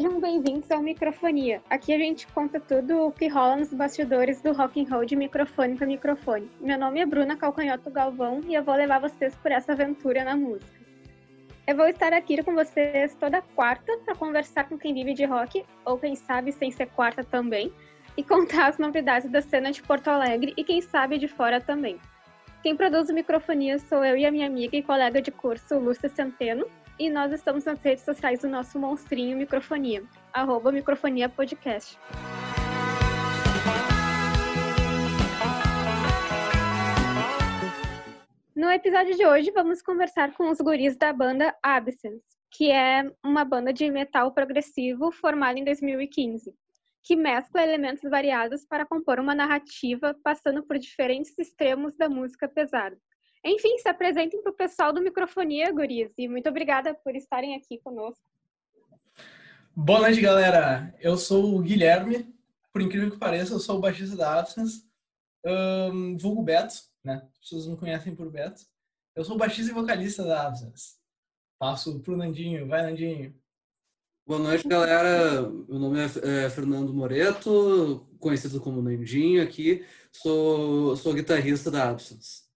Sejam bem-vindos ao Microfonia. Aqui a gente conta tudo o que rola nos bastidores do rock and roll de microfone para microfone. Meu nome é Bruna Calcanhoto Galvão e eu vou levar vocês por essa aventura na música. Eu vou estar aqui com vocês toda quarta para conversar com quem vive de rock, ou quem sabe sem ser quarta também, e contar as novidades da cena de Porto Alegre e quem sabe de fora também. Quem produz o Microfonia sou eu e a minha amiga e colega de curso, Lúcia Centeno, e nós estamos nas redes sociais do nosso monstrinho Microfonia, arroba Microfonia Podcast. No episódio de hoje, vamos conversar com os guris da banda Absence, que é uma banda de metal progressivo formada em 2015, que mescla elementos variados para compor uma narrativa passando por diferentes extremos da música pesada. Enfim, se apresentem para o pessoal do Microfonia, Gurias, e muito obrigada por estarem aqui conosco. Boa noite, galera. Eu sou o Guilherme. Por incrível que pareça, eu sou o baixista da Absence, um, vulgo Beto, né? As pessoas me conhecem por Beto. Eu sou o baixista e vocalista da Absence. Passo pro Nandinho. Vai, Nandinho. Boa noite, galera. Meu nome é, é Fernando Moreto, conhecido como Nandinho aqui. Sou, sou guitarrista da Absence.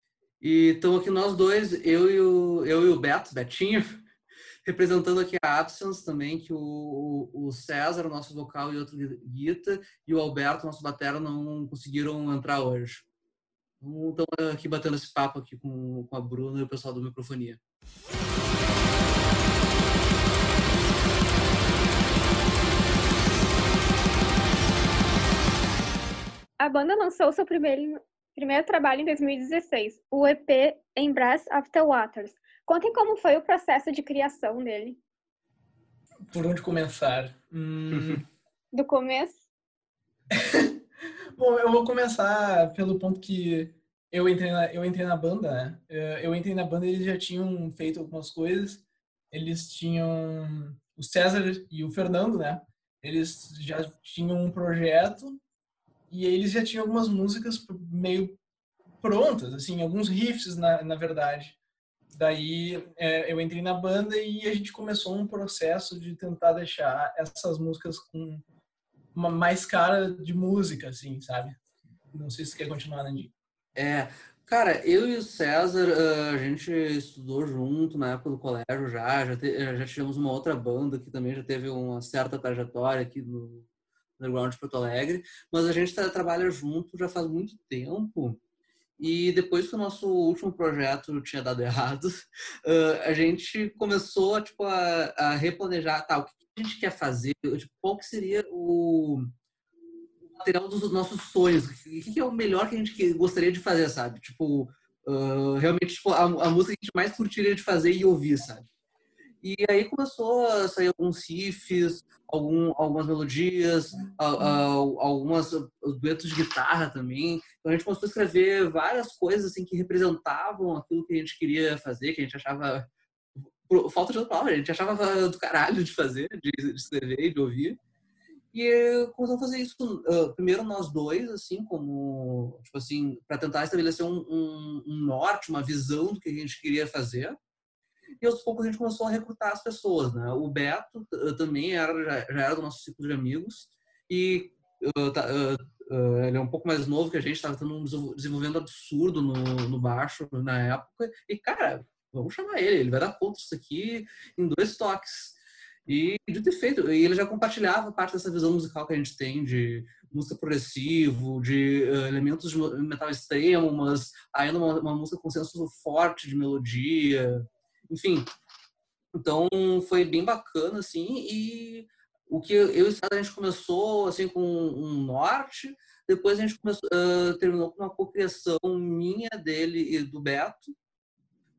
E estamos aqui nós dois, eu e o, eu e o Beto, Betinho, representando aqui a Absence também, que o, o César, nosso vocal e outro guita, e o Alberto, nosso batera, não conseguiram entrar hoje. Então, estamos aqui batendo esse papo aqui com, com a Bruna e o pessoal do Microfonia. A banda lançou seu primeiro primeiro trabalho em 2016, o EP Embrace After Waters. Contem como foi o processo de criação dele. Por onde começar? Hum... Do começo? Bom, eu vou começar pelo ponto que eu entrei na, eu entrei na banda, né? Eu entrei na banda e eles já tinham feito algumas coisas. Eles tinham o César e o Fernando, né? Eles já tinham um projeto e eles já tinham algumas músicas meio prontas, assim, alguns riffs, na, na verdade. Daí é, eu entrei na banda e a gente começou um processo de tentar deixar essas músicas com uma mais cara de música, assim, sabe? Não sei se você quer continuar, Nandinho. É, cara, eu e o César, a gente estudou junto na época do colégio já, já, te, já tivemos uma outra banda que também já teve uma certa trajetória aqui no, underground de Porto Alegre, mas a gente tá, trabalha junto já faz muito tempo. E depois que o nosso último projeto tinha dado errado, uh, a gente começou tipo, a, a replanejar tá, o que a gente quer fazer, tipo, qual que seria o material dos nossos sonhos, o que, é o melhor que a gente gostaria de fazer, sabe? Tipo, uh, realmente tipo, a, a música que a gente mais curtiria de fazer e ouvir, sabe? E aí começou a sair alguns riffs, algum, algumas melodias, a, a, algumas duetos de guitarra também. Então a gente começou a escrever várias coisas assim que representavam aquilo que a gente queria fazer, que a gente achava falta de outra palavra, a gente achava do caralho de fazer, de, de escrever e de ouvir. E começamos a fazer isso uh, primeiro nós dois, assim, como, tipo assim, para tentar estabelecer um, um, um norte, uma visão do que a gente queria fazer e aos poucos a gente começou a recrutar as pessoas, né? O Beto também era, já, era do nosso ciclo de amigos e uh, tá, uh, uh, ele é um pouco mais novo que a gente, estava tendo um desenvolvendo absurdo no, no baixo na época e, cara, vamos chamar ele, ele vai dar conta disso aqui em dois toques. E de ter feito, e ele já compartilhava parte dessa visão musical que a gente tem de música progressivo, de uh, elementos de metal extremo, mas ainda uma, uma música com senso forte de melodia, enfim, então foi bem bacana, assim, e o que eu e o Estado a gente começou, assim, com um norte, depois a gente começou, uh, terminou com uma cocriação minha, dele e do Beto,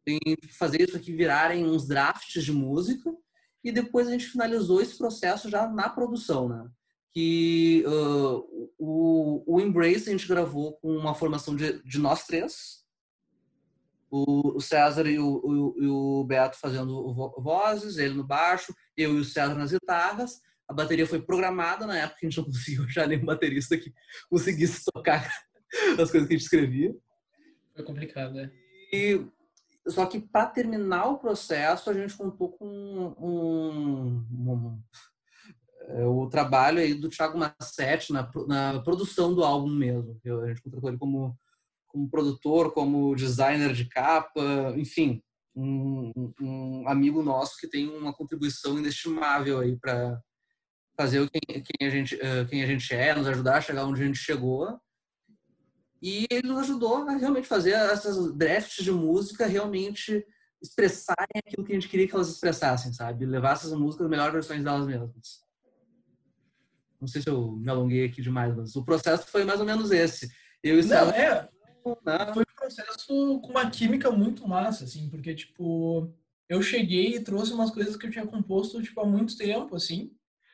em fazer isso aqui virarem uns drafts de música, e depois a gente finalizou esse processo já na produção, né? Que uh, o, o Embrace a gente gravou com uma formação de, de nós três, o César e o, o, o Beto fazendo vozes, ele no baixo, eu e o César nas guitarras. A bateria foi programada na época, a gente não conseguiu achar nenhum baterista que conseguisse tocar as coisas que a gente escrevia. Foi complicado, né? E, só que para terminar o processo, a gente contou com um, um, um é o trabalho aí do Thiago Massetti na, na produção do álbum mesmo. A gente contratou ele como, como produtor, como designer de capa, enfim, um, um amigo nosso que tem uma contribuição inestimável aí para fazer quem, quem, a gente, quem a gente é, nos ajudar a chegar onde a gente chegou. E ele nos ajudou a realmente fazer essas drafts de música realmente expressarem aquilo que a gente queria que elas expressassem, sabe? Levar essas músicas as melhores versões delas mesmas. Não sei se eu me alonguei aqui demais, mas o processo foi mais ou menos esse. Eu Não, é. Né? Foi um processo com uma química muito massa, assim, porque, tipo, eu cheguei e trouxe umas coisas que eu tinha composto, tipo, há muito tempo, assim,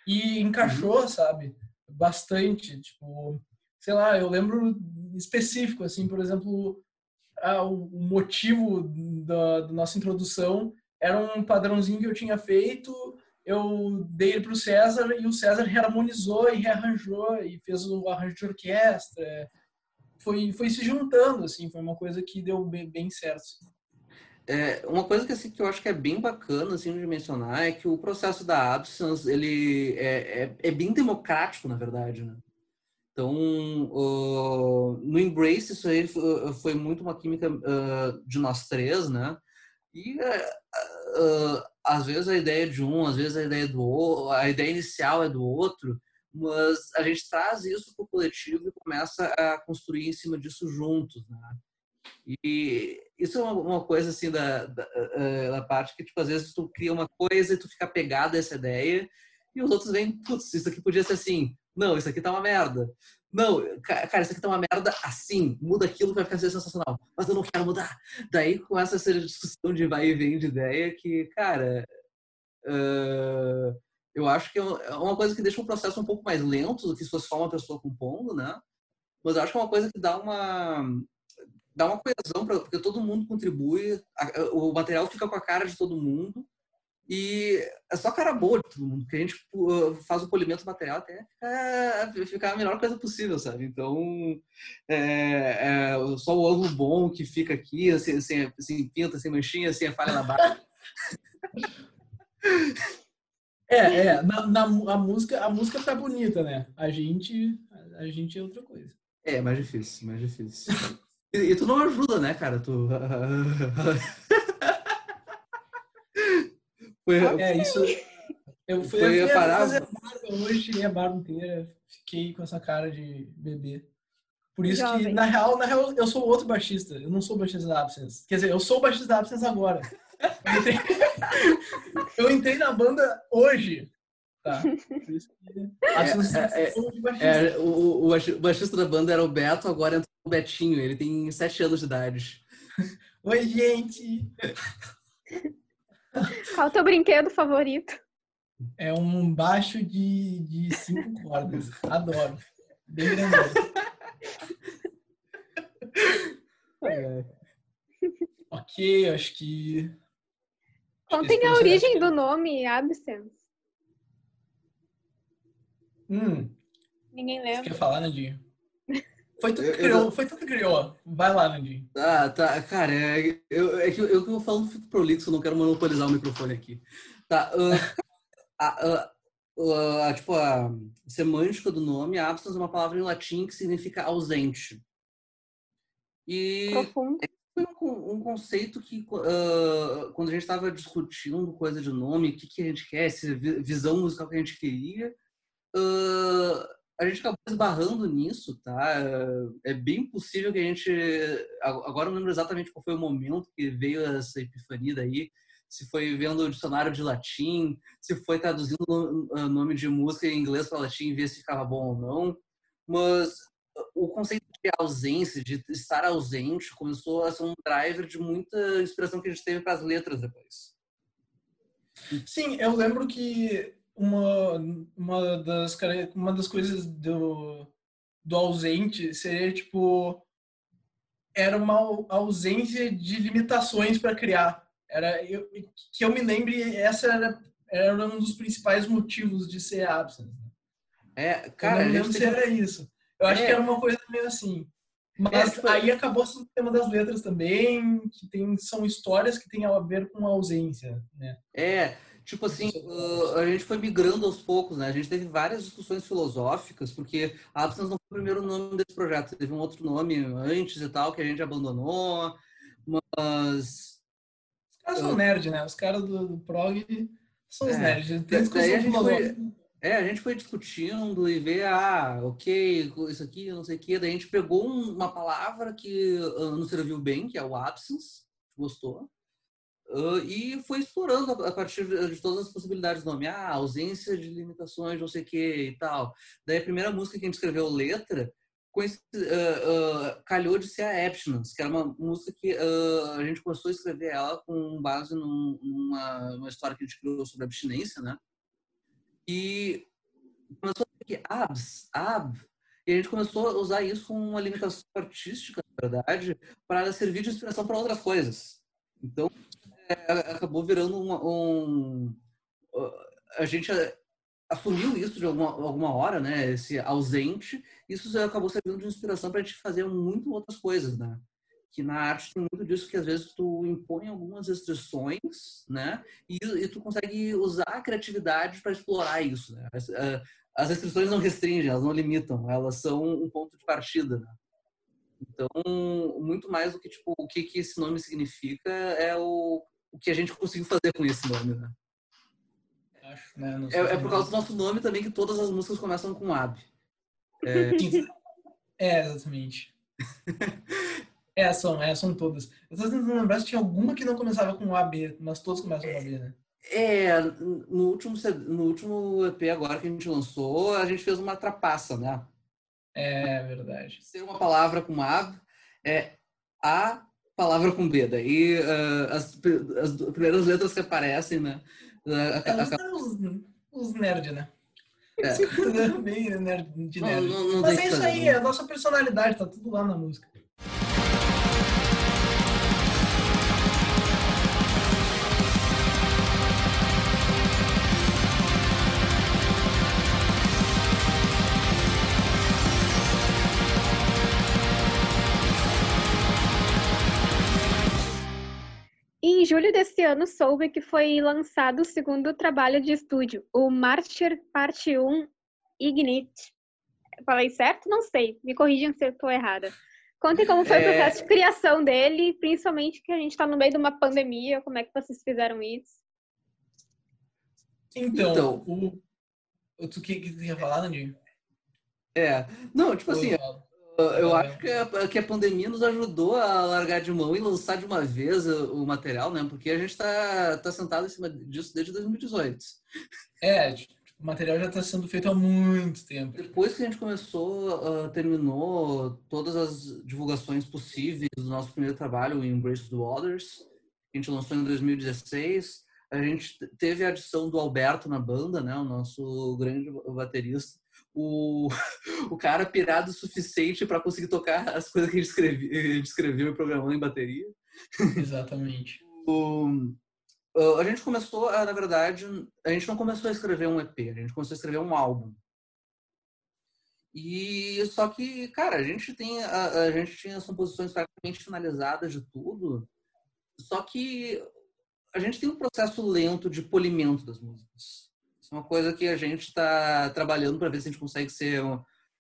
e encaixou, uhum. sabe? Bastante, tipo, sei lá, eu lembro específico, assim, por exemplo, a, o motivo da, da, nossa introdução era um padrãozinho que eu tinha feito, eu dei ele para o César e o César reharmonizou e rearranjou e fez o arranjo de orquestra. Foi, foi se juntando, assim, foi uma coisa que deu bem, bem certo. É, uma coisa que, assim, que eu acho que é bem bacana assim, de mencionar é que o processo da Absence ele é, é, é bem democrático, na verdade. Né? Então, uh, no Embrace, isso aí foi muito uma química uh, de nós três, né? E uh, às vezes a ideia de um, às vezes a ideia do outro, a ideia inicial é do outro, mas a gente traz isso para o coletivo e começa a construir em cima disso juntos, né? E isso é uma, uma coisa assim da, da, da, parte que, tipo, às vezes tu cria uma coisa e tu fica pegado a essa ideia e os outros vêm, putz, isso aqui podia ser assim. Não, isso aqui tá uma merda. Não, cara, isso aqui tá uma merda assim. Muda aquilo vai ficar sensacional. Mas eu não quero mudar. Daí começa essa discussão de vai e vem de ideia que, cara, uh, eu acho que é, é uma coisa que deixa o processo um pouco mais lento do que se fosse só uma pessoa compondo, né? Mas eu acho que é uma coisa que dá uma dá uma coesão pra, porque todo mundo contribui, o material fica com a cara de todo mundo e é só cara boa de todo mundo, porque a gente faz o polimento do material até ficar, ficar a melhor coisa possível, sabe? Então, é, é só o ângulo bom que fica aqui, sem, sem, sem pinta, sem manchinha, sem a falha na barra. É, é, na, na, a música, a música tá bonita, né? A gente, a gente é outra coisa. É, mais difícil, mais difícil. E, e tu não ajuda, né, cara? Tu Foi, é, isso. Eu fui, foi eu fui parar... fazer barba hoje, tirei a barba inteira, fiquei com essa cara de bebê. Por isso Jovem. que, na real, na real, eu sou outro baixista. Eu não sou baixista da Absence. Quer dizer, eu sou baixista da Absence agora. Eu entrei, eu entrei na banda hoje. Tá. Por isso que é, é, é, o, o baixista da banda era o Beto, agora entrou o Betinho. Ele tem sete anos de idade. Oi, gente! Qual o teu brinquedo favorito? É um baixo de, de cinco cordas. Adoro. Bem grande. É. Ok, acho que. Contem a origem do nome Absence. Hum. Ninguém lembra. Você quer falar, Nandinho? Foi tudo que criou, foi tudo que criou. Vai lá, Nandinho. Ah, tá. Cara, é, eu, é que eu, eu, eu falando fico prolixo, não quero monopolizar o microfone aqui. Tá. Uh, a, uh, uh, tipo, a semântica do nome, absence é uma palavra em latim que significa ausente. E Profundo. Foi um, um conceito que, uh, quando a gente estava discutindo coisa de nome, o que, que a gente quer, se visão musical que a gente queria, uh, a gente acabou esbarrando nisso, tá? É bem possível que a gente. Agora não lembro exatamente qual foi o momento que veio essa epifania daí. Se foi vendo o dicionário de latim, se foi traduzindo o nome de música em inglês para latim e ver se ficava bom ou não. Mas o conceito de ausência, de estar ausente, começou a ser um driver de muita inspiração que a gente teve para as letras depois. Sim, eu lembro que uma, uma, das, uma das coisas do, do ausente seria, tipo, era uma ausência de limitações para criar. Era, eu, que eu me lembre, essa era, era um dos principais motivos de ser absent. Né? É, cara, eu não lembro se era isso. Eu acho é. que era uma coisa meio assim. Mas é, aí acabou sendo o tema das letras também, que tem, são histórias que têm a ver com a ausência, né? É, Tipo assim, uh, a gente foi migrando aos poucos, né? A gente teve várias discussões filosóficas, porque a Absence não foi o primeiro nome desse projeto, teve um outro nome antes e tal, que a gente abandonou, mas... Os caras são uh, nerd, né? Os caras do, do prog são os é, nerds. Tem discussão a gente foi, é, a gente foi discutindo e ver, ah, ok, isso aqui, não sei o quê. Daí a gente pegou uma palavra que uh, nos serviu bem, que é o absence, gostou. Uh, e foi explorando a, partir de todas as possibilidades do nome. Ah, ausência de limitações, não sei o que e tal. Daí a primeira música que a gente escreveu, letra, uh, uh, calhou de ser a Abstinence, que era uma música que a gente começou a escrever ela com base num, numa, numa história que a gente criou sobre abstinência, né? E começou a ter abs, ab, e a gente começou a usar isso como uma limitação artística, na verdade, para servir de inspiração para outras coisas. Então, é, acabou virando um, um, a gente assumiu isso de alguma, alguma hora, né? Esse ausente, isso acabou servindo de inspiração para a gente fazer muito outras coisas, né? Que na arte tem muito disso que às vezes tu impõe algumas restrições, né? E, e tu consegue usar a criatividade para explorar isso, né? As, as restrições não restringem, elas não limitam, elas são um ponto de partida, né? Então, muito mais do que tipo o que, que esse nome significa é o o que a gente conseguiu fazer com esse nome, né? Acho, né? É, é, por causa do nosso nome também que todas as músicas começam com Ab. É, é exatamente. é, são, é, são todas. Eu tô tentando lembrar se tinha alguma que não começava com AB, mas todas começam com AB, né? É, no último, no último EP agora que a gente lançou, a gente fez uma trapaça, né? É verdade. Ser uma palavra com ab é a palavra com B. Daí uh, as, as, primeiras letras que aparecem, né? Uh, é, os, os nerd, né? É. Bem nerd, de nerd. Não, não, não Mas é isso aí, é a nossa personalidade, tá tudo lá na música. Julho desse ano, soube que foi lançado o segundo trabalho de estúdio, o Martyr Parte 1 Ignite. Falei certo? Não sei. Me corrijam se eu estou errada. Contem como foi é... o processo de criação dele, principalmente que a gente está no meio de uma pandemia. Como é que vocês fizeram isso? Então, então o... tu que, que ia falar, Nandinho? É, não, tipo assim, eu acho que a, que a pandemia nos ajudou a largar de mão e lançar de uma vez o material, né? Porque a gente está tá sentado em cima disso desde 2018. É, tipo, o material já está sendo feito há muito tempo. Depois que a gente começou, uh, terminou todas as divulgações possíveis do nosso primeiro trabalho, o Embrace the Waters, que a gente lançou em 2016. A gente teve a adição do Alberto na banda, né? O nosso grande baterista o, o cara pirado o suficiente para conseguir tocar as coisas que a gente, escrevi, a gente escreveu e programou em bateria. Exatamente. o, a gente começou, na verdade, a gente não começou a escrever um EP, a gente começou a escrever um álbum. E só que, cara, a gente tem a, a gente tinha as composições praticamente finalizadas de tudo. Só que a gente tem um processo lento de polimento das músicas é uma coisa que a gente está trabalhando para ver se a gente consegue ser,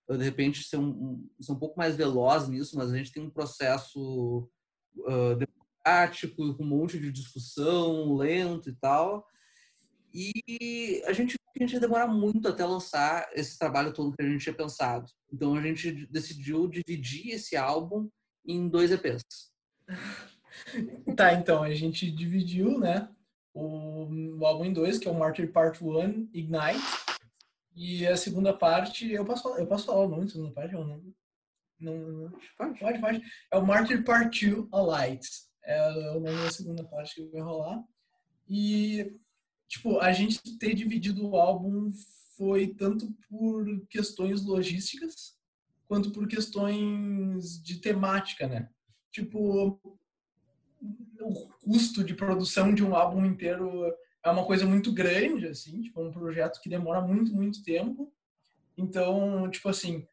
de repente, ser um, ser um pouco mais veloz nisso, mas a gente tem um processo uh, democrático, com um monte de discussão, lento e tal. E a gente, a gente ia demorar muito até lançar esse trabalho todo que a gente tinha pensado. Então a gente decidiu dividir esse álbum em dois EPs. Tá, então a gente dividiu, né? O, o álbum em dois, que é o Martyr Part 1, Ignite. E a segunda parte, eu passo, eu passo falar o nome da segunda parte, eu não, não, não pode, pode, pode. É o Martyr Part 2, Alight. É o nome da segunda parte que vai rolar. E, tipo, a gente ter dividido o álbum foi tanto por questões logísticas, quanto por questões de temática, né? Tipo, o custo de produção de um álbum inteiro é uma coisa muito grande, assim, tipo, é um projeto que demora muito, muito tempo. Então, tipo assim,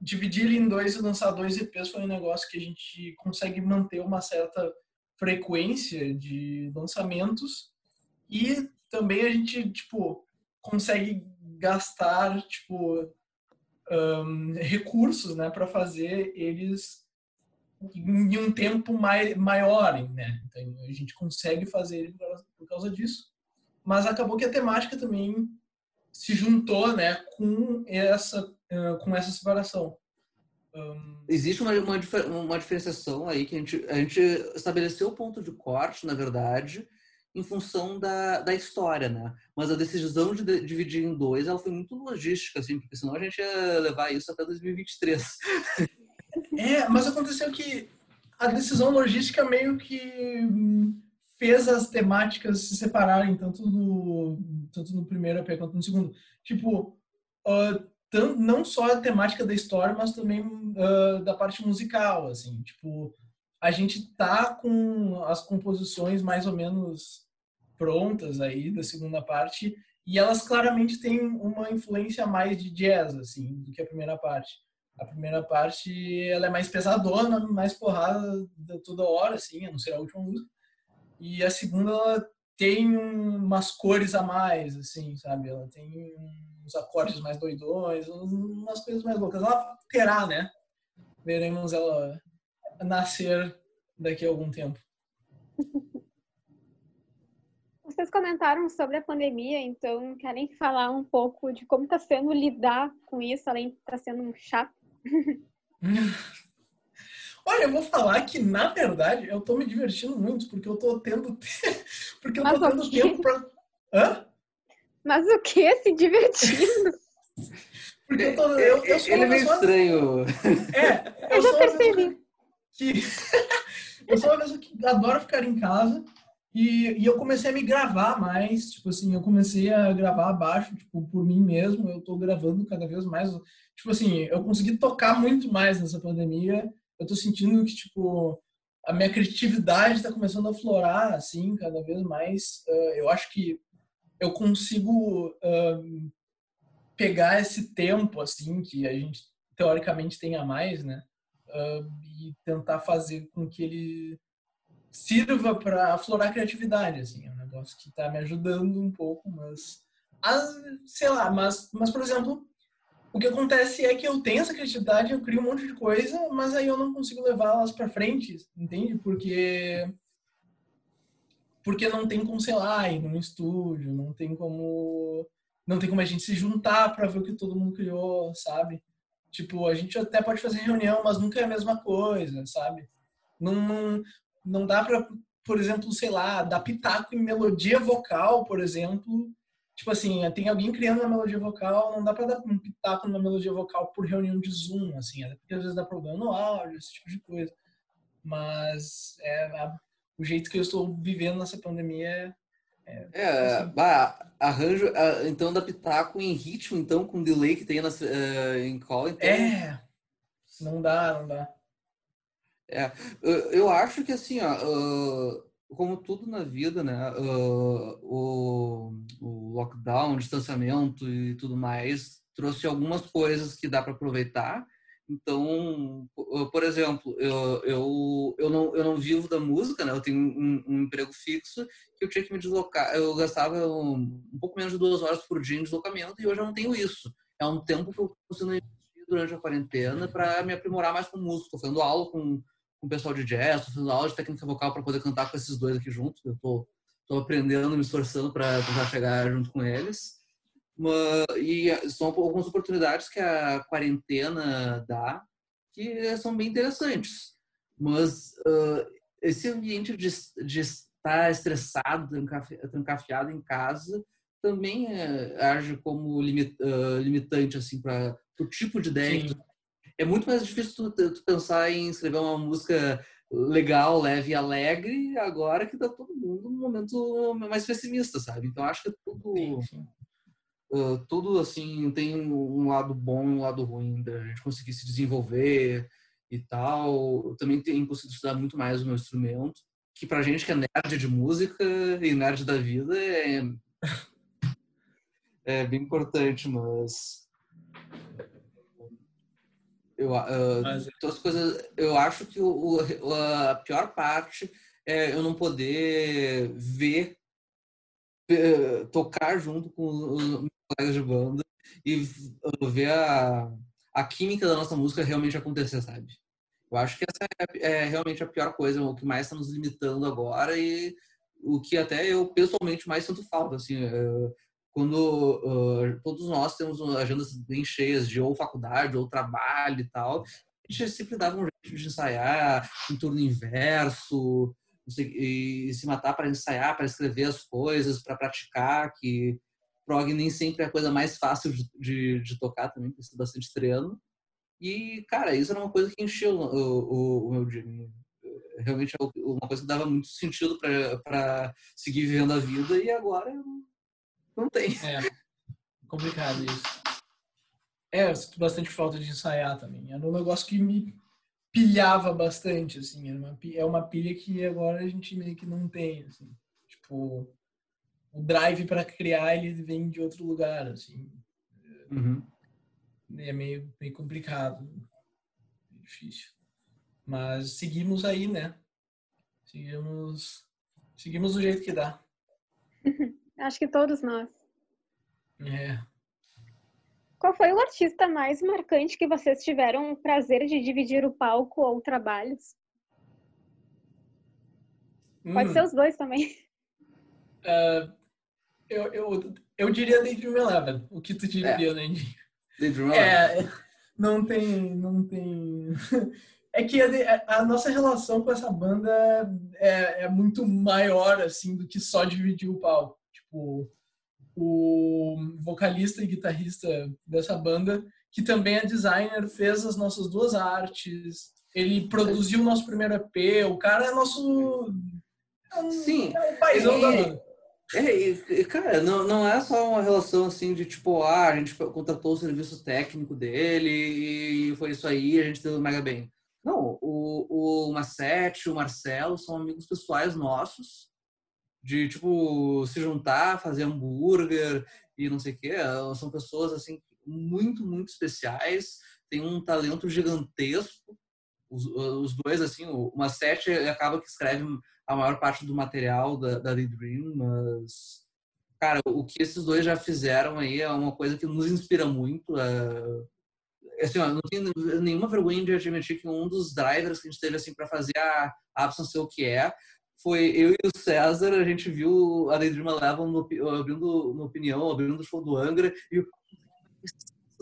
dividir ele em dois e lançar dois EPs foi um negócio que a gente consegue manter uma certa frequência de lançamentos e também a gente, tipo, consegue gastar, tipo, um, recursos, né, para fazer eles em um tempo mai, maior, né? Então, a gente consegue fazer por causa disso. Mas acabou que a temática também se juntou, né, com essa com essa separação. Um... Existe uma, uma, uma, diferenciação aí que a gente, a gente estabeleceu o ponto de corte, na verdade, em função da, da história, né? Mas a decisão de dividir em dois, ela foi muito logística, assim, porque senão a gente ia levar isso até 2023. É, mas aconteceu que a decisão logística meio que fez as temáticas se separarem tanto no tanto no primeiro EP quanto no segundo. Tipo, uh, não só a temática da história, mas também uh, da parte musical, assim. Tipo, a gente tá com as composições mais ou menos prontas aí da segunda parte e elas claramente têm uma influência mais de jazz, assim, do que a primeira parte. A primeira parte, ela é mais pesadona, mais porrada toda hora, assim, a não ser a última música. E a segunda, ela tem umas cores a mais, assim, sabe? Ela tem uns acordes mais doidões, umas coisas mais loucas. Ela terá, né? Veremos ela nascer daqui a algum tempo. Vocês comentaram sobre a pandemia, então querem falar um pouco de como está sendo lidar com isso, além de estar tá sendo um chato? Olha, eu vou falar que, na verdade, eu tô me divertindo muito, porque eu tô tendo, porque eu Mas tô tendo tempo pra... Hã? Mas o que? Se divertindo? porque eu tô... Eu, eu sou Ele é meio pessoa... estranho. É, eu, eu já percebi. Que... eu sou uma pessoa que adora ficar em casa e, e eu comecei a me gravar mais, tipo assim, eu comecei a gravar abaixo, tipo, por mim mesmo, eu tô gravando cada vez mais, tipo assim, eu consegui tocar muito mais nessa pandemia, eu tô sentindo que, tipo, a minha criatividade tá começando a florar, assim, cada vez mais, uh, eu acho que eu consigo uh, pegar esse tempo, assim, que a gente teoricamente tenha mais, né, uh, e tentar fazer com que ele sirva para aflorar a criatividade, assim, é um negócio que está me ajudando um pouco, mas sei lá, mas, mas por exemplo, o que acontece é que eu tenho essa criatividade, eu crio um monte de coisa, mas aí eu não consigo levá-las para frente, entende? Porque porque não tem como, sei lá, ir num estúdio, não tem como não tem como a gente se juntar para ver o que todo mundo criou, sabe? Tipo, a gente até pode fazer reunião, mas nunca é a mesma coisa, sabe? Não, não dá para, por exemplo, sei lá, dar pitaco em melodia vocal, por exemplo. Tipo assim, tem alguém criando uma melodia vocal, não dá para dar um pitaco numa melodia vocal por reunião de Zoom, assim, até porque às vezes dá problema no áudio, esse tipo de coisa. Mas é, a, o jeito que eu estou vivendo nessa pandemia é. É, assim. bah, arranjo, então dá pitaco em ritmo, então, com delay que tem nas, uh, em call. Então... É, não dá, não dá. É, eu acho que assim, ó, como tudo na vida, né, o, o lockdown, o distanciamento e tudo mais trouxe algumas coisas que dá para aproveitar. Então, por exemplo, eu, eu, eu, não, eu não vivo da música, né? Eu tenho um, um emprego fixo que eu tinha que me deslocar. Eu gastava um, um, pouco menos de duas horas por dia em deslocamento e hoje eu não tenho isso. É um tempo que eu consigo investir durante a quarentena para me aprimorar mais como músico. Estou fazendo aula com com o pessoal de jazz, estou fazendo aula de técnica vocal para poder cantar com esses dois aqui juntos. Eu tô, tô aprendendo, me esforçando para tentar chegar junto com eles. Uma, e são algumas oportunidades que a quarentena dá que são bem interessantes. Mas uh, esse ambiente de, de estar estressado, trancafiado em casa, também uh, age como limit, uh, limitante assim para o tipo de ideia Sim. que tu é muito mais difícil tu, tu, pensar em escrever uma música legal, leve e alegre, agora que tá todo mundo num momento mais pessimista, sabe? Então acho que tudo, uh, tudo assim tem um lado bom e um lado ruim da gente conseguir se desenvolver e tal. Eu também tenho conseguido estudar muito mais o meu instrumento, que pra gente que é nerd de música e nerd da vida é, é bem importante, mas eu, uh, Mas... então as coisas, eu acho que o, o, a pior parte é eu não poder ver tocar junto com os meus colegas de banda e ver a, a química da nossa música realmente acontecer, sabe? Eu acho que essa é, é realmente a pior coisa, o que mais está nos limitando agora e o que até eu pessoalmente mais sinto falta, assim, uh, quando uh, todos nós temos agendas bem cheias de ou faculdade ou trabalho e tal, a gente sempre dava um jeito de ensaiar em turno inverso, e se matar para ensaiar, para escrever as coisas, para praticar, que prog nem sempre é a coisa mais fácil de, de, de tocar também, precisa bastante treino. E, cara, isso era uma coisa que encheu o, o, o meu dia. Realmente é uma coisa que dava muito sentido para seguir vivendo a vida e agora não tem. É, complicado isso. É, eu sinto bastante falta de ensaiar também. Era um negócio que me pilhava bastante, assim. Era uma, é uma pilha que agora a gente meio que não tem, assim. Tipo, o drive para criar, ele vem de outro lugar, assim. Uhum. É meio, meio complicado. Difícil. Mas seguimos aí, né? Seguimos, seguimos do jeito que dá. Acho que todos nós. É. Qual foi o artista mais marcante que vocês tiveram o prazer de dividir o palco ou trabalhos? Pode hum. ser os dois também. Uh, eu, eu, eu diria Daydream Eleven. O que tu diria, é. Nandinho? Daydream Eleven. É, não tem... Não tem... é que a, a, nossa relação com essa banda é, é muito maior, assim, do que só dividir o palco. Tipo, o vocalista e guitarrista dessa banda, que também é designer, fez as nossas duas artes, ele produziu o nosso primeiro EP, o cara é nosso... É Sim. É o paizão da banda. É, cara, não, não é só uma relação assim de tipo, ah, a gente contratou o serviço técnico dele e foi isso aí, a gente deu mega bem. Não, o, o Massete, o Marcelo são amigos pessoais nossos de tipo se juntar, fazer hambúrguer e não sei o que. São pessoas assim muito, muito especiais, tem um talento gigantesco. Os, os dois, assim, o Massete acaba que escreve a maior parte do material da, da Dream, mas, cara, o que esses dois já fizeram aí é uma coisa que nos inspira muito. É, assim, ó, não tenho nenhuma vergonha de admitir que um dos drivers que a gente teve assim para fazer a Absence o que é foi eu e o César, a gente viu a Daydream Eleven no, abrindo no Opinião, abrindo o show do Angra, e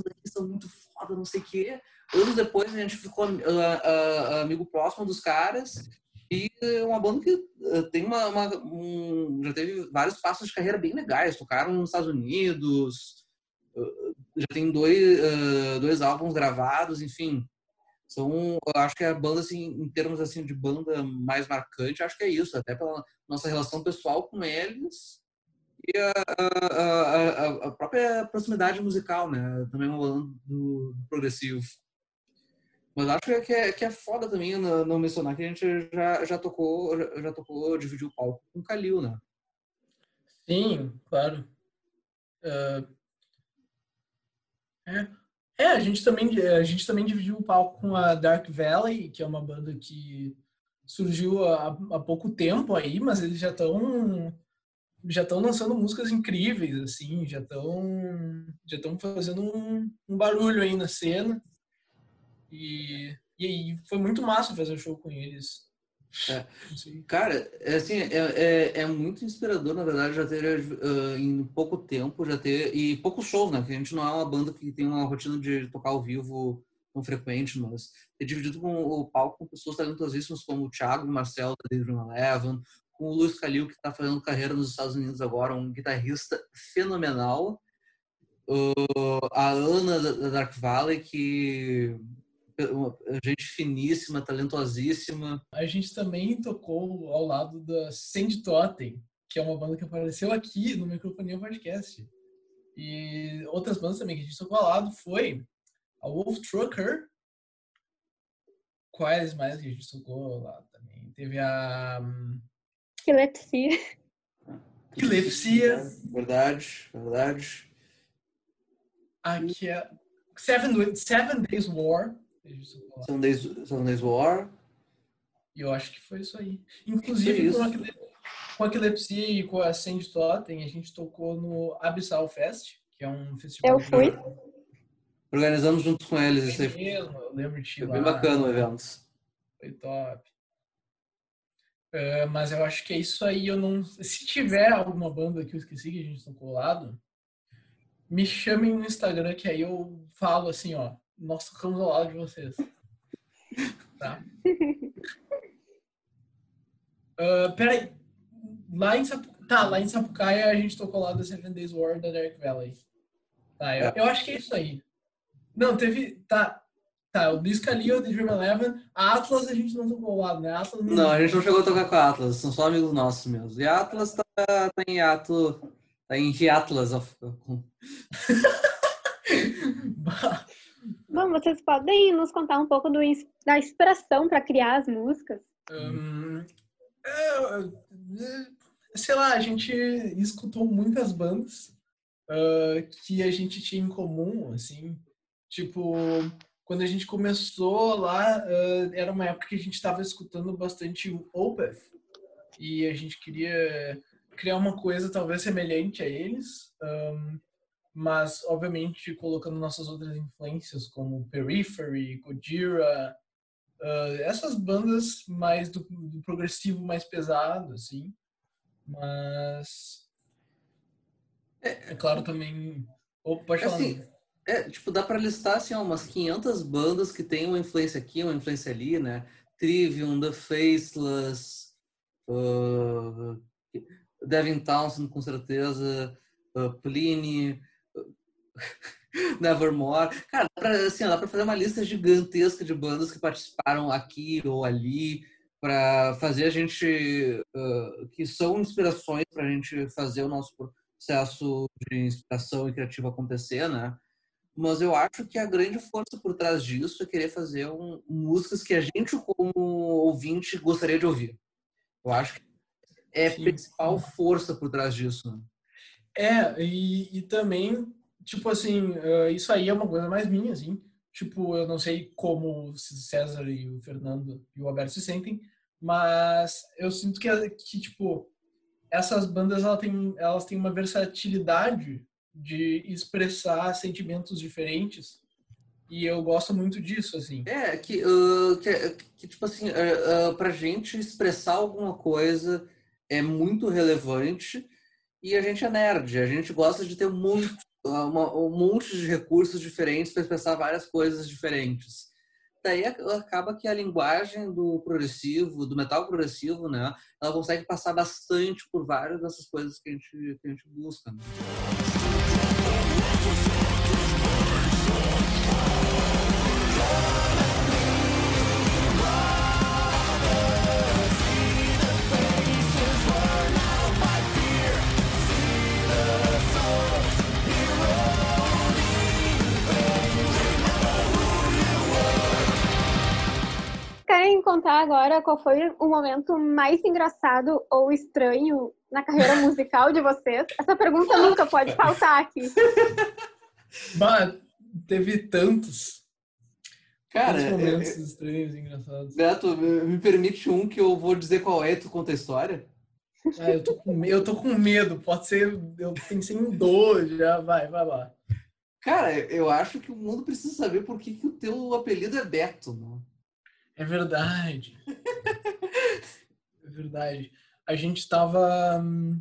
daqui são muito foda, não sei o quê. Anos depois a gente ficou uh, uh, amigo próximo dos caras, e uma banda que uh, tem uma, uma um, já teve vários passos de carreira bem legais, tocaram nos Estados Unidos, já tem dois, dois álbuns gravados, enfim são, acho que a banda, assim, em termos assim de banda mais marcante, acho que é isso, até pela nossa relação pessoal com eles e a, a, a própria proximidade musical, né? Também uma banda do, do progressivo. Mas acho que é, que é foda também não, não mencionar que a gente já, já tocou, já tocou, dividiu o palco com o Kalil, né? Sim, claro. Uh, é, é, a gente também a gente também dividiu o palco com a Dark Valley, que é uma banda que surgiu há, há pouco tempo aí, mas eles já estão já estão lançando músicas incríveis assim, já estão já estão fazendo um, um, barulho aí na cena. E e aí foi muito massa fazer o show com eles. É. Cara, é assim, é, é, é, muito inspirador, na verdade, já ter uh, em pouco tempo, já ter. E poucos shows, né? Que a gente não é uma banda que tem uma rotina de tocar ao vivo tão frequente, mas ter dividido com o palco com pessoas talentosíssimas como o Thiago o Marcelo da Eleven, com o Luiz Calil, que está fazendo carreira nos Estados Unidos agora, um guitarrista fenomenal. Uh, a Ana da Dark Valley, que gente finíssima, talentosíssima. A gente também tocou ao lado da Sandy Totem, que é uma banda que apareceu aqui no Microfonia Podcast. E outras bandas também que a gente tocou ao lado foi a Wolf Trucker. Quais mais que a gente tocou ao lado também? Teve a... Epilepsia. Epilepsia. Verdade, verdade. Aqui é Seven, Seven Days War. Seven Days, Seven Days War. E eu acho que foi isso aí. Inclusive, isso. Aquele, com a Epilepsia e com a Sandy Totem, a gente tocou no Abyssal Fest, que é um festival. Eu fui. Organizamos junto com eles isso aí. mesmo, eu lembro de Foi lá. bem bacana o evento. Foi top. É, mas eu acho que é isso aí. Eu não. Se tiver alguma banda que eu esqueci que a gente tocou lado, me chamem no Instagram que aí eu falo assim, ó. Nós tocamos ao lado de vocês. Tá? Ah, peraí. Lá em, Sapu... tá, lá em Sapucaia a gente tocou lá da Seven Days War da Dark Valley. Tá, eu, É. eu acho que é isso aí. Não, teve. Tá. Tá, o Disco ali, o The Dream Eleven. A Atlas a gente não tocou lado, né? A Atlas Não, a gente não chegou a tocar com a Atlas, são só amigos nossos mesmo. E a Atlas tá, tá em ato. Tá em Atlas of. Vocês podem nos contar um pouco do da inspiração para criar as músicas? é, sei lá, a gente escutou muitas bandas ah, que a gente tinha em comum, assim. Tipo, quando a gente começou lá, ah, era uma época que a gente estava escutando bastante o Opeth. E a gente queria criar uma coisa talvez semelhante a eles. ahm, mas obviamente colocando nossas outras influências como Periphery, Gojira, ah, essas bandas mais do, do progressivo mais pesado, assim. Mas é, claro também. Oh, pode falar. Assim. É, tipo, dá pra listar assim, ó, umas 500 bandas que tem uma influência aqui, uma influência ali, né? Trivium, The Faceless, uh, Devin Townsend, com certeza, uh, Pliny, uh, Nevermore. Cara, dá pra, assim, dá pra fazer uma lista gigantesca de bandas que participaram aqui ou ali para fazer a gente, uh, que são inspirações pra gente fazer o nosso processo de inspiração e criativo acontecer, né? Mas eu acho que a grande força por trás disso é querer fazer um, músicas que a gente, como ouvinte, gostaria de ouvir. Eu acho que é a principal força por trás disso. né? É, e, e também, tipo assim, ah, isso aí é uma coisa mais minha, assim. Tipo, eu não sei como o César e o Fernando e o Alberto se sentem, mas eu sinto que, que tipo, essas bandas elas têm, elas têm uma versatilidade de expressar sentimentos diferentes e eu gosto muito disso, assim. É, que, uh, que, que, tipo assim, uh, uh, pra gente expressar alguma coisa é muito relevante e a gente é nerd, a gente gosta de ter muito, uma, um monte de recursos diferentes para expressar várias coisas diferentes. Daí acaba que a linguagem do progressivo, do metal progressivo, né, ela consegue passar bastante por várias dessas coisas que a gente, que a gente busca. Né? Agora qual foi o momento mais engraçado ou estranho na carreira musical de vocês? Essa pergunta nunca pode faltar aqui. Bah, teve tantos, Cara, tantos é- momentos estranhos e engraçados. Beto, me permite um que eu vou dizer qual é e tu conta a história? Ah, eu tô com, me- eu tô com medo, pode ser, eu pensei em dois já, vai, vai lá. Cara, eu acho que o mundo precisa saber por que, que o teu apelido é Beto, né? É verdade. É verdade. A gente tava. hum,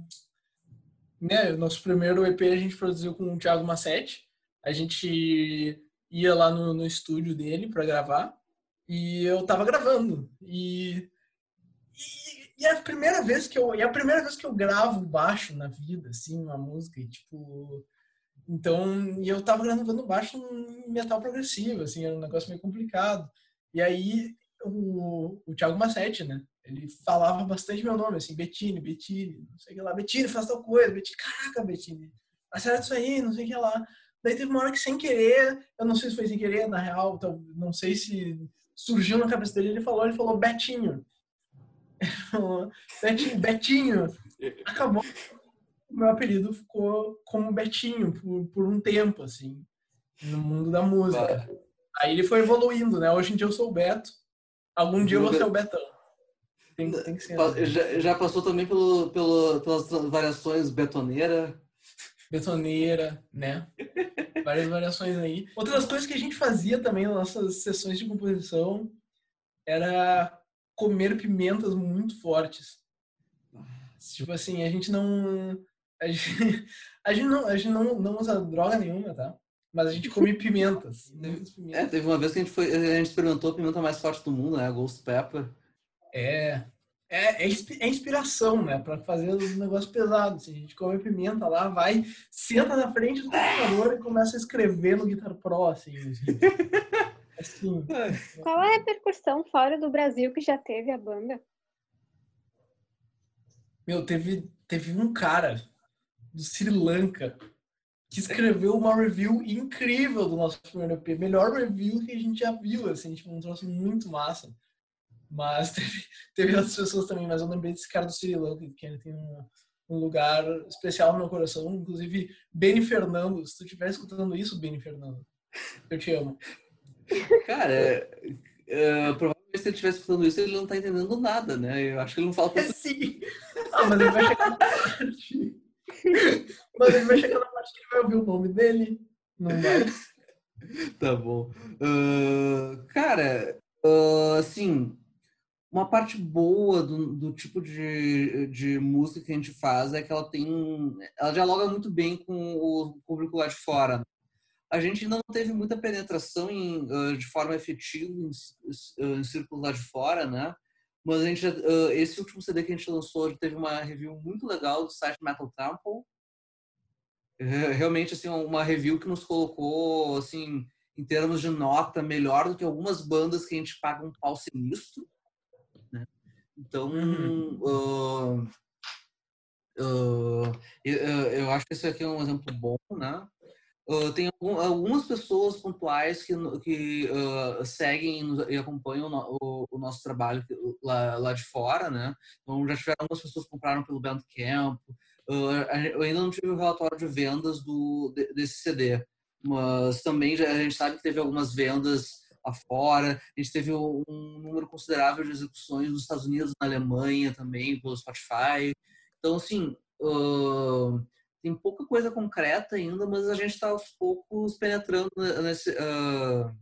Né, nosso primeiro EP a gente produziu com o Thiago Massetti. A gente ia lá no, no estúdio dele para gravar. E eu tava gravando. E, e, e é a primeira vez que eu. É a primeira vez que eu gravo baixo na vida, assim, uma música. E, tipo. Então, e eu tava gravando baixo em metal progressivo, assim, era um negócio meio complicado. E aí o, o Thiago Massetti, né? Ele falava bastante meu nome, assim, Bettini, Bettini, não sei o que lá, Bettini, faz tal coisa, Bettini, caraca, Bettini, acerta isso aí, não sei o que lá. Daí teve uma hora que sem querer, eu não sei se foi sem querer, na real, então, não sei se surgiu na cabeça dele, ele falou, ele falou Betinho. Betinho, Betinho. Acabou. O meu apelido ficou como Betinho por, por um tempo, assim, no mundo da música. Aí ele foi evoluindo, né? Hoje em dia eu sou o Beto. Algum dia eu vou ser o Betão. Tem, tem que ser. Já, já passou também pelo, pelo, pelas variações betoneira. Betoneira, né? Várias variações aí. Outras coisas que a gente fazia também nas nossas sessões de composição era comer pimentas muito fortes. Tipo assim, a gente não. A gente, a gente não, a gente não, não usa droga nenhuma, tá? Mas a gente come pimentas. É, teve uma vez que a gente, foi, a gente experimentou a pimenta mais forte do mundo, né? A Ghost Pepper. É. É, é, é inspiração, né? Pra fazer os negócios pesados. Assim, a gente come pimenta lá, vai, senta na frente do computador e começa a escrever no Guitar Pro, assim. assim. Qual a repercussão fora do Brasil que já teve a banda? Meu, teve, teve um cara do Sri Lanka que escreveu uma review incrível do nosso primeiro EP. Melhor review que a gente já viu, assim, tipo, um troço muito massa. Mas teve, teve outras pessoas também, mas eu lembrei desse cara do Sri Lanka, que ele tem um, um lugar especial no meu coração. Inclusive, Benny Fernando, se tu estiver escutando isso, Benny Fernando, eu te amo. Cara, é, provavelmente se ele estiver escutando isso, ele não tá entendendo nada, né? Eu acho que ele não fala É, sim. Ah, mas ele vai chegar parte. Mas ele vai chegar na parte que ele vai ouvir o nome dele. Não vai. Tá bom. Uh, cara, uh, assim, uma parte boa do, do tipo de, de música que a gente faz é que ela tem. Ela dialoga muito bem com o público lá de fora. A gente ainda não teve muita penetração em, de forma efetiva em, em círculos lá de fora, né? Mas a gente, esse último CD que a gente lançou teve uma review muito legal do site Metal Temple. Realmente, assim, uma review que nos colocou, assim, em termos de nota, melhor do que algumas bandas que a gente paga um pau sinistro. Né? Então, uh, uh, eu, eu, acho que esse aqui é um exemplo bom, né? Uh, tem algumas pessoas pontuais que, que seguem e acompanham o, o, nosso trabalho lá, lá de fora, né? Então, já tiveram algumas pessoas que compraram pelo Bandcamp. eu ainda não tive o relatório de vendas do, desse CD, mas também já, a gente sabe que teve algumas vendas afora. A gente teve um número considerável de execuções nos Estados Unidos, na Alemanha também, pelo Spotify. Então, assim, uh, tem pouca coisa concreta ainda, mas a gente está aos poucos penetrando nesse, uh,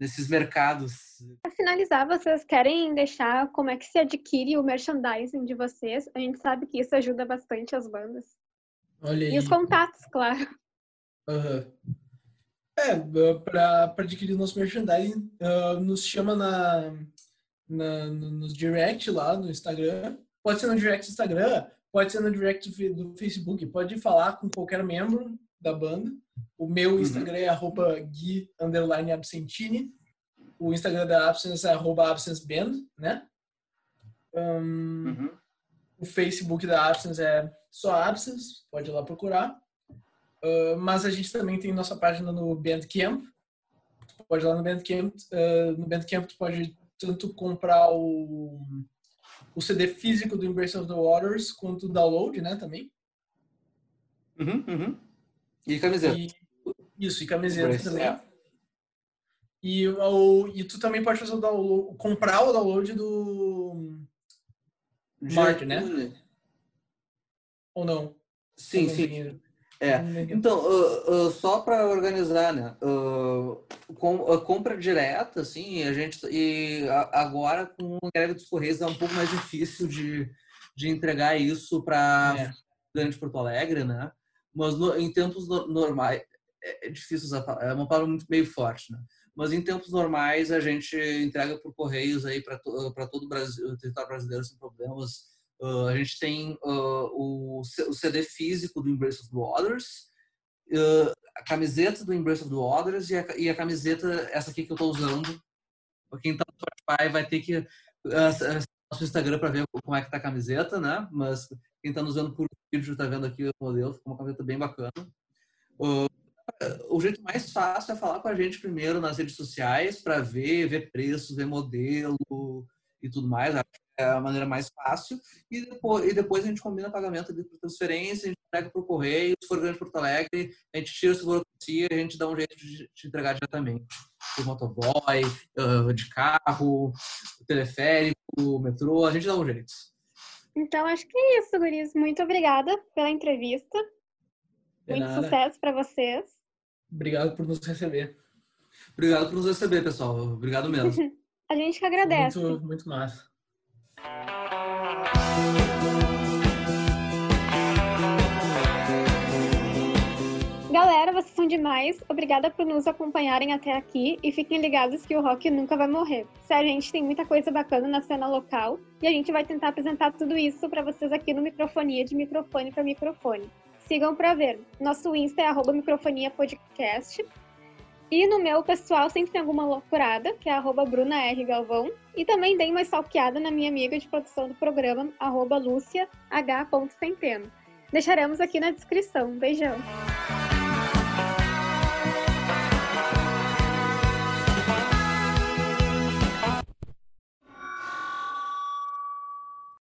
nesses mercados. Para finalizar, vocês querem deixar como é que se adquire o merchandising de vocês? A gente sabe que isso ajuda bastante as bandas. Olha aí. E os contatos, claro. Uhum. É, para adquirir nosso merchandising, uh, nos chama na, na, nos direct lá no Instagram. Pode ser no direct do Instagram, pode ser no direct do Facebook, pode falar com qualquer membro da banda. O meu uhum. Instagram é arroba gui, underline, absentini. O Instagram da Absence é arroba absenceband, né? Um, uhum. O Facebook da Absence é só Absence, pode ir lá procurar. Uh, mas a gente também tem nossa página no Bandcamp. Tu pode ir lá no Bandcamp. Uh, no Bandcamp tu pode tanto comprar o, o CD físico do Embrace of the Waters quanto o download, né, também. Uhum, uhum. E camiseta. E, isso, e camiseta Embrace, também. É. E, o, e tu também pode fazer o download, comprar o download do Mark, né? Ou não? Sim, sim. É. Então, uh, uh, só para organizar, né? Uh, com, compra direta, assim, a gente e a, agora com a greve dos Correios é um pouco mais difícil de, de entregar isso para é. Grande Porto Alegre, né? Mas no, em tempos no, normais, é, é, difícil usar, é uma palavra muito meio forte, né? Mas em tempos normais a gente entrega por Correios aí para to, todo o Brasil, o território brasileiro sem problemas Uh, a gente tem uh, o, o, CD físico do Embrace of the Waters, uh, a camiseta do Embrace of the Waters e a, e a, camiseta, essa aqui que eu estou usando. Quem está no Spotify vai ter que acessar o nosso Instagram para ver como é que tá a camiseta, né? Mas quem está nos vendo por vídeo está vendo aqui o modelo, ficou uma camiseta bem bacana. o jeito mais fácil é falar com a gente primeiro nas redes sociais para ver, ver preço, ver modelo, e tudo mais. É a maneira mais fácil. E depois, e depois a gente combina pagamento de transferência, a gente entrega por correio. Se for grande Porto Alegre, a gente tira essa burocracia e a gente dá um jeito de te entregar diretamente. Por motoboy, de carro, teleférico, metrô, a gente dá um jeito. Então, acho que é isso, Guris. Muito obrigada pela entrevista. De Muito nada. sucesso para vocês. Obrigado por nos receber. Obrigado por nos receber, pessoal. Obrigado mesmo. a gente que agradece. Muito, muito massa. Galera, vocês são demais. Obrigada por nos acompanharem até aqui e fiquem ligados que o rock nunca vai morrer. Se a gente tem muita coisa bacana na cena local e a gente vai tentar apresentar tudo isso para vocês aqui no Microfonia de microfone para microfone. Sigam para ver. Nosso Insta é @microfoniapodcast. E no meu pessoal sempre tem alguma loucurada, que é arroba Bruna R. Galvão. E também dei uma stalkeada na minha amiga de produção do programa, arroba Lúcia H. Centeno. Deixaremos aqui na descrição. Beijão!